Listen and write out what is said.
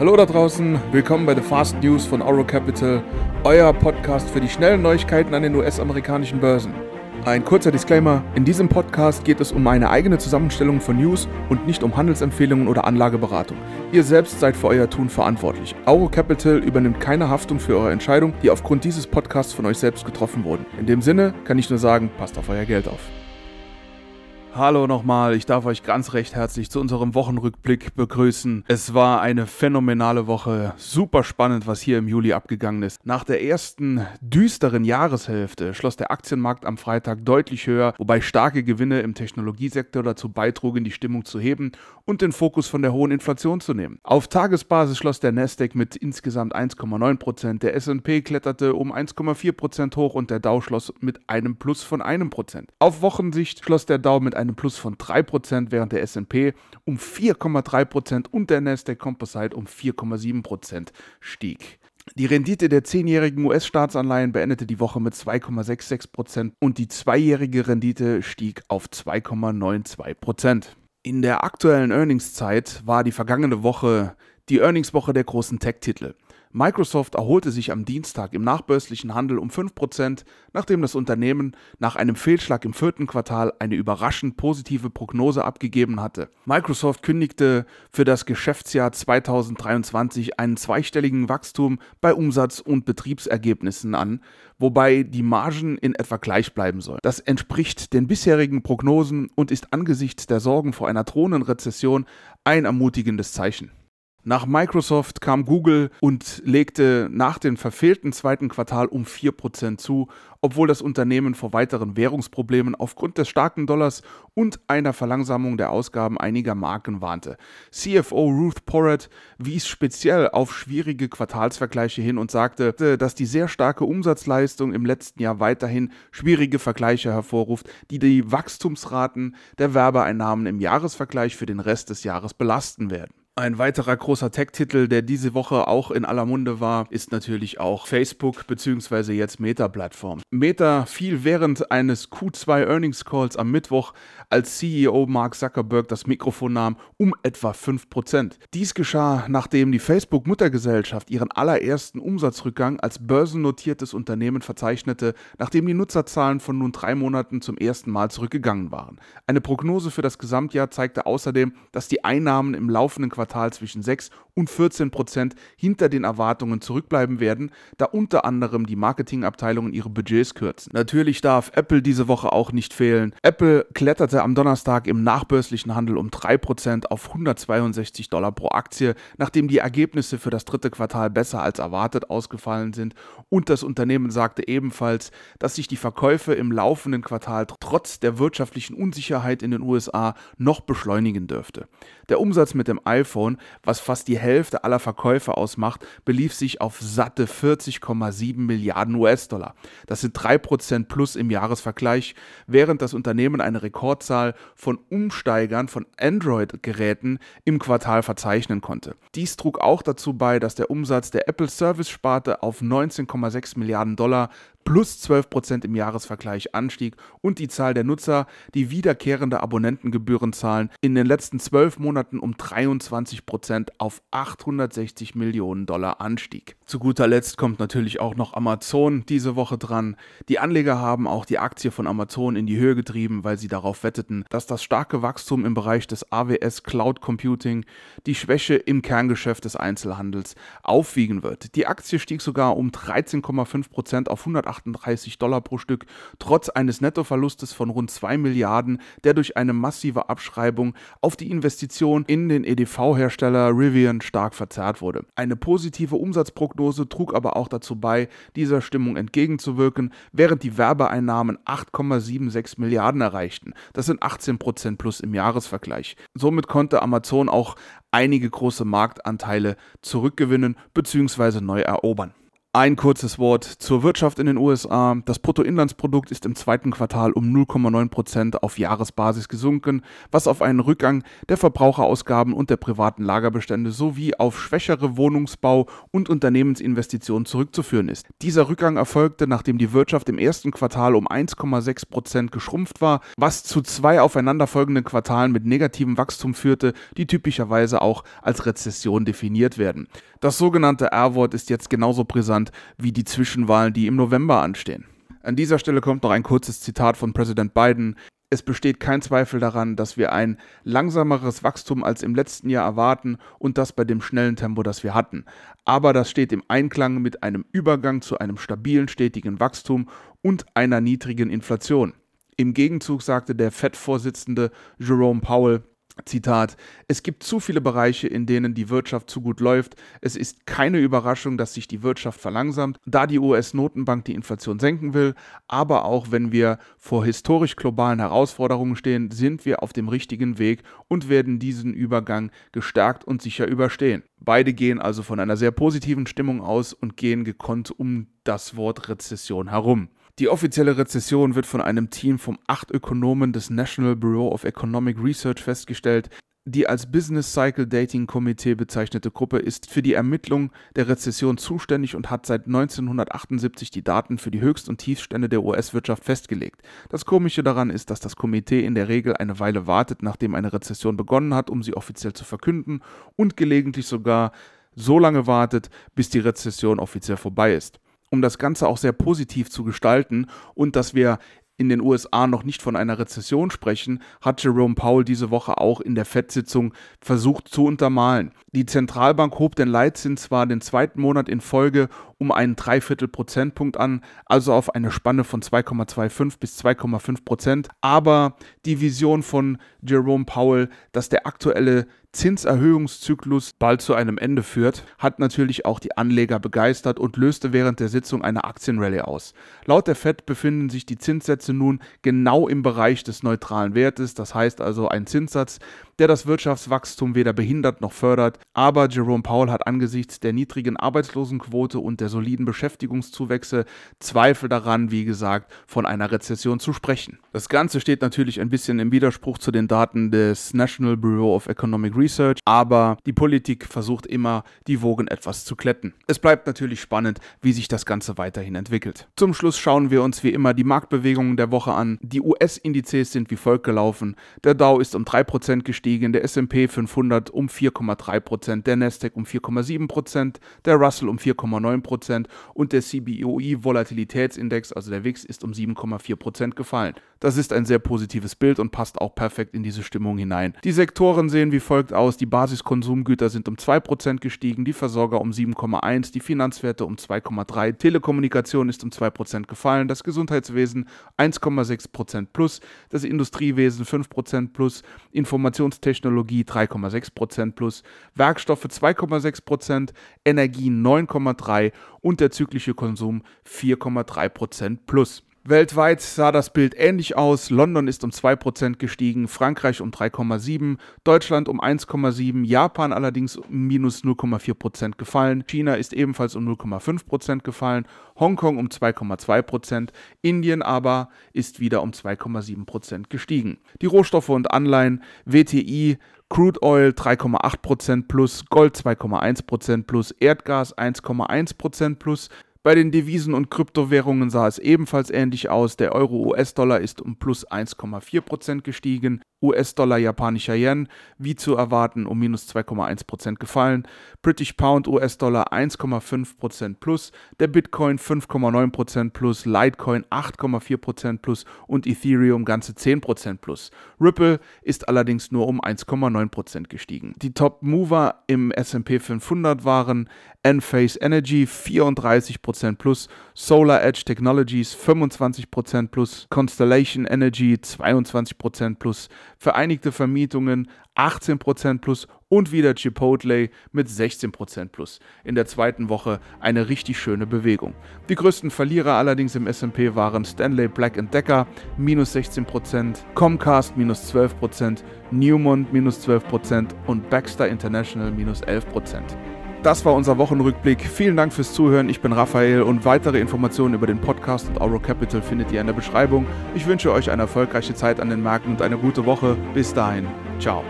Hallo da draußen, willkommen bei The Fast News von Oro Capital, euer Podcast für die schnellen Neuigkeiten an den US-amerikanischen Börsen. Ein kurzer Disclaimer, in diesem Podcast geht es um eine eigene Zusammenstellung von News und nicht um Handelsempfehlungen oder Anlageberatung. Ihr selbst seid für euer Tun verantwortlich. Auro Capital übernimmt keine Haftung für eure Entscheidungen, die aufgrund dieses Podcasts von euch selbst getroffen wurden. In dem Sinne kann ich nur sagen, passt auf euer Geld auf. Hallo nochmal, ich darf euch ganz recht herzlich zu unserem Wochenrückblick begrüßen. Es war eine phänomenale Woche, super spannend, was hier im Juli abgegangen ist. Nach der ersten düsteren Jahreshälfte schloss der Aktienmarkt am Freitag deutlich höher, wobei starke Gewinne im Technologiesektor dazu beitrugen, die Stimmung zu heben und den Fokus von der hohen Inflation zu nehmen. Auf Tagesbasis schloss der Nasdaq mit insgesamt 1,9%, der S&P kletterte um 1,4% hoch und der Dow schloss mit einem Plus von einem Prozent. Auf Wochensicht schloss der Dow mit einem einem Plus von 3%, während der S&P um 4,3% und der Nasdaq Composite um 4,7% stieg. Die Rendite der 10-jährigen US-Staatsanleihen beendete die Woche mit 2,66% und die zweijährige Rendite stieg auf 2,92%. In der aktuellen Earningszeit war die vergangene Woche die Earningswoche der großen Tech-Titel. Microsoft erholte sich am Dienstag im nachbörslichen Handel um 5%, nachdem das Unternehmen nach einem Fehlschlag im vierten Quartal eine überraschend positive Prognose abgegeben hatte. Microsoft kündigte für das Geschäftsjahr 2023 einen zweistelligen Wachstum bei Umsatz und Betriebsergebnissen an, wobei die Margen in etwa gleich bleiben sollen. Das entspricht den bisherigen Prognosen und ist angesichts der Sorgen vor einer drohenden Rezession ein ermutigendes Zeichen. Nach Microsoft kam Google und legte nach dem verfehlten zweiten Quartal um 4% zu, obwohl das Unternehmen vor weiteren Währungsproblemen aufgrund des starken Dollars und einer Verlangsamung der Ausgaben einiger Marken warnte. CFO Ruth Porrett wies speziell auf schwierige Quartalsvergleiche hin und sagte, dass die sehr starke Umsatzleistung im letzten Jahr weiterhin schwierige Vergleiche hervorruft, die die Wachstumsraten der Werbeeinnahmen im Jahresvergleich für den Rest des Jahres belasten werden. Ein weiterer großer Tech-Titel, der diese Woche auch in aller Munde war, ist natürlich auch Facebook bzw. jetzt Meta-Plattform. Meta fiel während eines Q2 Earnings Calls am Mittwoch, als CEO Mark Zuckerberg das Mikrofon nahm, um etwa 5%. Dies geschah, nachdem die Facebook-Muttergesellschaft ihren allerersten Umsatzrückgang als börsennotiertes Unternehmen verzeichnete, nachdem die Nutzerzahlen von nun drei Monaten zum ersten Mal zurückgegangen waren. Eine Prognose für das Gesamtjahr zeigte außerdem, dass die Einnahmen im laufenden Quartal Quartal zwischen 6 und 14 Prozent hinter den Erwartungen zurückbleiben werden, da unter anderem die Marketingabteilungen ihre Budgets kürzen. Natürlich darf Apple diese Woche auch nicht fehlen. Apple kletterte am Donnerstag im nachbörslichen Handel um 3 Prozent auf 162 Dollar pro Aktie, nachdem die Ergebnisse für das dritte Quartal besser als erwartet ausgefallen sind und das Unternehmen sagte ebenfalls, dass sich die Verkäufe im laufenden Quartal trotz der wirtschaftlichen Unsicherheit in den USA noch beschleunigen dürfte. Der Umsatz mit dem iPhone, was fast die Hälfte aller Verkäufe ausmacht, belief sich auf satte 40,7 Milliarden US-Dollar. Das sind 3% plus im Jahresvergleich, während das Unternehmen eine Rekordzahl von Umsteigern von Android-Geräten im Quartal verzeichnen konnte. Dies trug auch dazu bei, dass der Umsatz der Apple Service-Sparte auf 19,6 Milliarden Dollar plus 12% im Jahresvergleich anstieg und die Zahl der Nutzer, die wiederkehrende Abonnentengebühren zahlen, in den letzten zwölf Monaten um 23% auf 860 Millionen Dollar anstieg. Zu guter Letzt kommt natürlich auch noch Amazon diese Woche dran. Die Anleger haben auch die Aktie von Amazon in die Höhe getrieben, weil sie darauf wetteten, dass das starke Wachstum im Bereich des AWS Cloud Computing die Schwäche im Kerngeschäft des Einzelhandels aufwiegen wird. Die Aktie stieg sogar um 13,5% auf 108 38 Dollar pro Stück, trotz eines Nettoverlustes von rund 2 Milliarden, der durch eine massive Abschreibung auf die Investition in den EDV-Hersteller Rivian stark verzerrt wurde. Eine positive Umsatzprognose trug aber auch dazu bei, dieser Stimmung entgegenzuwirken, während die Werbeeinnahmen 8,76 Milliarden erreichten. Das sind 18 Prozent plus im Jahresvergleich. Somit konnte Amazon auch einige große Marktanteile zurückgewinnen bzw. neu erobern. Ein kurzes Wort zur Wirtschaft in den USA. Das Bruttoinlandsprodukt ist im zweiten Quartal um 0,9 Prozent auf Jahresbasis gesunken, was auf einen Rückgang der Verbraucherausgaben und der privaten Lagerbestände sowie auf schwächere Wohnungsbau und Unternehmensinvestitionen zurückzuführen ist. Dieser Rückgang erfolgte, nachdem die Wirtschaft im ersten Quartal um 1,6 Prozent geschrumpft war, was zu zwei aufeinanderfolgenden Quartalen mit negativem Wachstum führte, die typischerweise auch als Rezession definiert werden. Das sogenannte R-Wort ist jetzt genauso brisant wie die Zwischenwahlen, die im November anstehen. An dieser Stelle kommt noch ein kurzes Zitat von Präsident Biden. Es besteht kein Zweifel daran, dass wir ein langsameres Wachstum als im letzten Jahr erwarten und das bei dem schnellen Tempo, das wir hatten. Aber das steht im Einklang mit einem Übergang zu einem stabilen, stetigen Wachstum und einer niedrigen Inflation. Im Gegenzug sagte der FED-Vorsitzende Jerome Powell, Zitat, es gibt zu viele Bereiche, in denen die Wirtschaft zu gut läuft. Es ist keine Überraschung, dass sich die Wirtschaft verlangsamt, da die US-Notenbank die Inflation senken will. Aber auch wenn wir vor historisch globalen Herausforderungen stehen, sind wir auf dem richtigen Weg und werden diesen Übergang gestärkt und sicher überstehen. Beide gehen also von einer sehr positiven Stimmung aus und gehen gekonnt um das Wort Rezession herum. Die offizielle Rezession wird von einem Team von acht Ökonomen des National Bureau of Economic Research festgestellt. Die als Business Cycle Dating Komitee bezeichnete Gruppe ist für die Ermittlung der Rezession zuständig und hat seit 1978 die Daten für die Höchst- und Tiefstände der US-Wirtschaft festgelegt. Das Komische daran ist, dass das Komitee in der Regel eine Weile wartet, nachdem eine Rezession begonnen hat, um sie offiziell zu verkünden und gelegentlich sogar so lange wartet, bis die Rezession offiziell vorbei ist um das Ganze auch sehr positiv zu gestalten und dass wir in den USA noch nicht von einer Rezession sprechen, hat Jerome Powell diese Woche auch in der FED-Sitzung versucht zu untermalen. Die Zentralbank hob den Leitzins zwar den zweiten Monat in Folge um einen Dreiviertel Prozentpunkt an, also auf eine Spanne von 2,25 bis 2,5 Prozent, aber die Vision von Jerome Powell, dass der aktuelle Zinserhöhungszyklus bald zu einem Ende führt, hat natürlich auch die Anleger begeistert und löste während der Sitzung eine Aktienrallye aus. Laut der Fed befinden sich die Zinssätze nun genau im Bereich des neutralen Wertes, das heißt also ein Zinssatz, der das Wirtschaftswachstum weder behindert noch fördert. Aber Jerome Powell hat angesichts der niedrigen Arbeitslosenquote und der soliden Beschäftigungszuwächse Zweifel daran, wie gesagt, von einer Rezession zu sprechen. Das Ganze steht natürlich ein bisschen im Widerspruch zu den Daten des National Bureau of Economic Research, aber die Politik versucht immer, die Wogen etwas zu kletten. Es bleibt natürlich spannend, wie sich das Ganze weiterhin entwickelt. Zum Schluss schauen wir uns wie immer die Marktbewegungen der Woche an. Die US-Indizes sind wie folgt gelaufen. Der Dow ist um 3% gestiegen gestiegen, der S&P 500 um 4,3%, der Nasdaq um 4,7%, der Russell um 4,9% und der CBOE Volatilitätsindex, also der WIX, ist um 7,4% gefallen. Das ist ein sehr positives Bild und passt auch perfekt in diese Stimmung hinein. Die Sektoren sehen wie folgt aus: Die Basiskonsumgüter sind um 2% gestiegen, die Versorger um 7,1%, die Finanzwerte um 2,3%, Telekommunikation ist um 2% gefallen, das Gesundheitswesen 1,6% plus, das Industriewesen 5% plus, Informations Informationstechnologie 3,6% plus, Werkstoffe 2,6%, Energie 9,3% und der zyklische Konsum 4,3% plus. Weltweit sah das Bild ähnlich aus. London ist um 2% gestiegen, Frankreich um 3,7%, Deutschland um 1,7%, Japan allerdings um minus 0,4% gefallen, China ist ebenfalls um 0,5% gefallen, Hongkong um 2,2%, Indien aber ist wieder um 2,7% gestiegen. Die Rohstoffe und Anleihen, WTI, Crude Oil 3,8% plus, Gold 2,1% plus, Erdgas 1,1% plus, bei den Devisen und Kryptowährungen sah es ebenfalls ähnlich aus. Der Euro-US-Dollar ist um plus 1,4% gestiegen. US-Dollar, japanischer Yen, wie zu erwarten, um minus 2,1% gefallen. British Pound, US-Dollar 1,5% plus. Der Bitcoin 5,9% plus. Litecoin 8,4% plus. Und Ethereum ganze 10% plus. Ripple ist allerdings nur um 1,9% gestiegen. Die Top-Mover im SP 500 waren Enphase Energy 34% plus. Solar Edge Technologies 25% plus. Constellation Energy 22% plus. Vereinigte Vermietungen 18% plus und wieder Chipotle mit 16% plus. In der zweiten Woche eine richtig schöne Bewegung. Die größten Verlierer allerdings im SP waren Stanley Black Decker minus 16%, Comcast minus 12%, Newmont minus 12% und Baxter International minus 11%. Das war unser Wochenrückblick. Vielen Dank fürs Zuhören. Ich bin Raphael und weitere Informationen über den Podcast und Auro Capital findet ihr in der Beschreibung. Ich wünsche euch eine erfolgreiche Zeit an den Märkten und eine gute Woche. Bis dahin. Ciao.